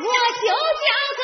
我就叫。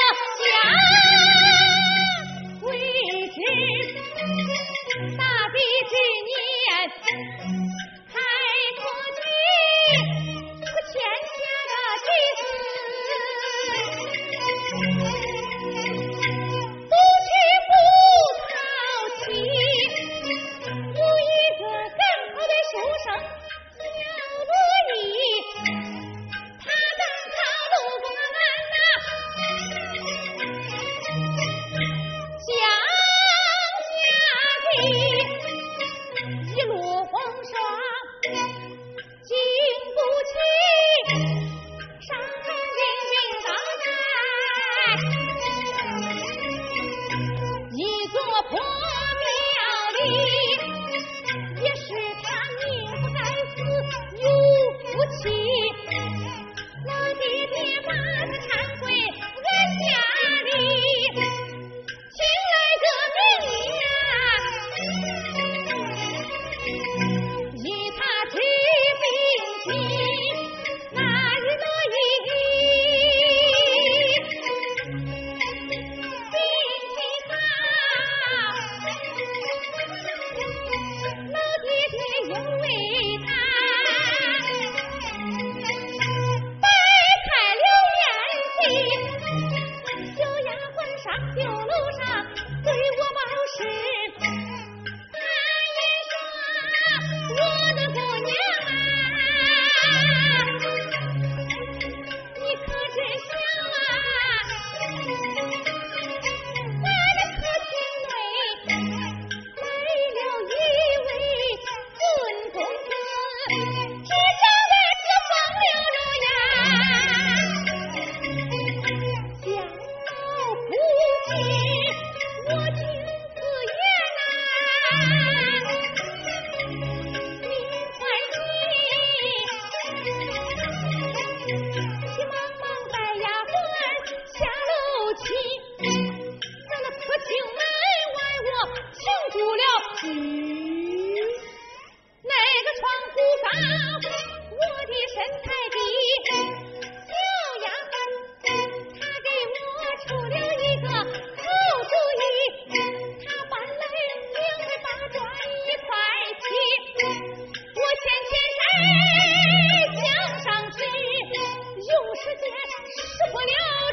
哼了一声恋儿头戏，我的。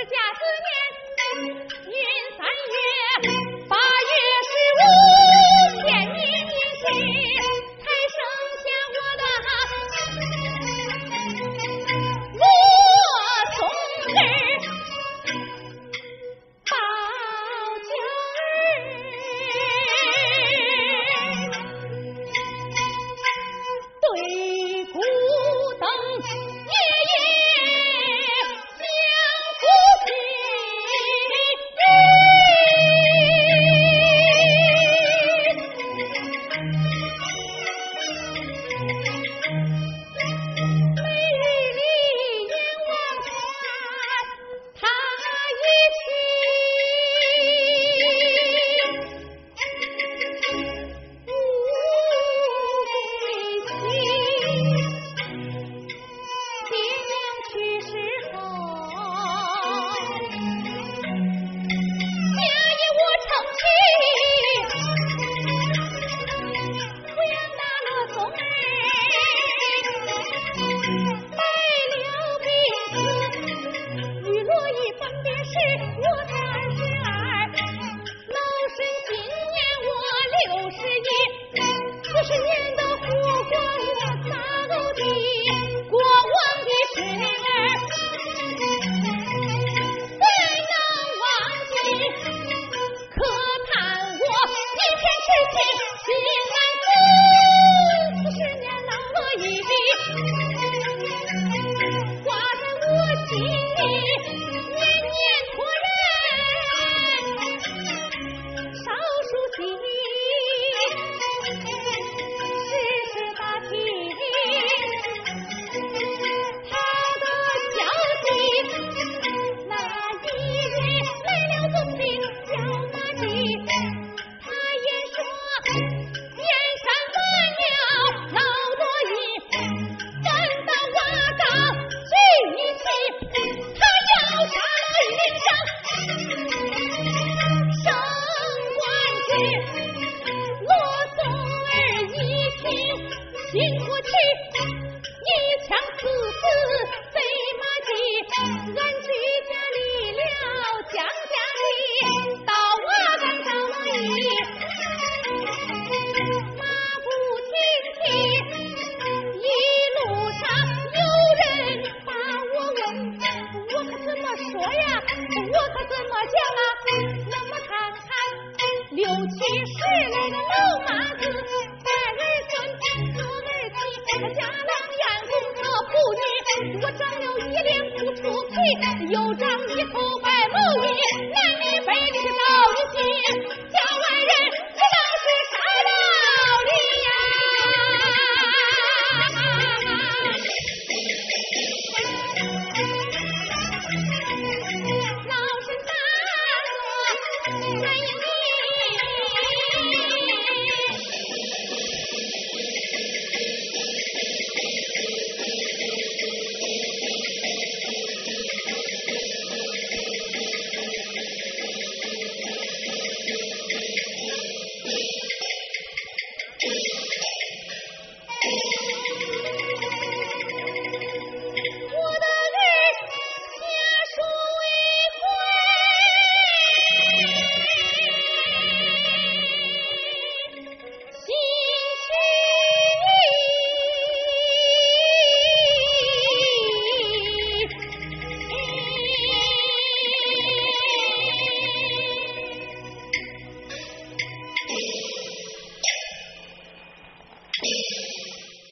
是假